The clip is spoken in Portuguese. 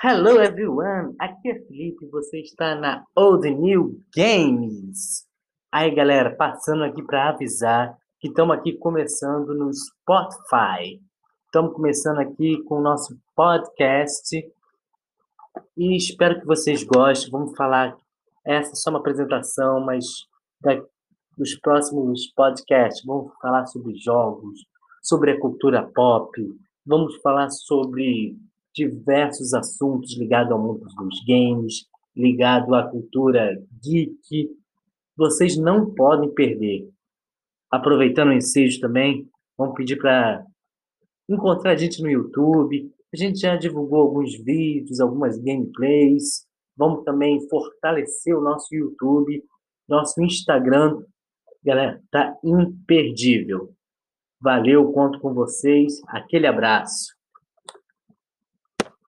Hello everyone, aqui é Felipe, você está na Old New Games. Aí galera, passando aqui para avisar que estamos aqui começando no Spotify. Estamos começando aqui com o nosso podcast e espero que vocês gostem. Vamos falar, essa é só uma apresentação, mas nos próximos podcasts vamos falar sobre jogos, sobre a cultura pop, vamos falar sobre diversos assuntos ligados ao mundo dos games, ligado à cultura geek. Vocês não podem perder. Aproveitando o ensejo também, vamos pedir para encontrar a gente no YouTube. A gente já divulgou alguns vídeos, algumas gameplays. Vamos também fortalecer o nosso YouTube, nosso Instagram. Galera, tá imperdível. Valeu, conto com vocês. Aquele abraço.